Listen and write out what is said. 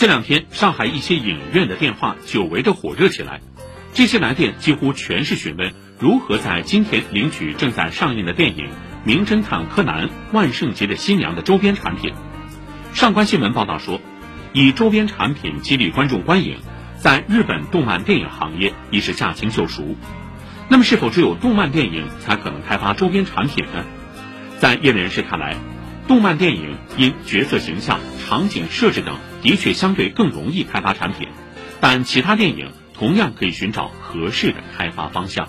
这两天，上海一些影院的电话久违的火热起来，这些来电几乎全是询问如何在今天领取正在上映的电影《名侦探柯南：万圣节的新娘》的周边产品。上官新闻报道说，以周边产品激励观众观影，在日本动漫电影行业已是驾轻就熟。那么，是否只有动漫电影才可能开发周边产品呢？在业内人士看来，动漫电影因角色形象、场景设置等，的确相对更容易开发产品，但其他电影同样可以寻找合适的开发方向。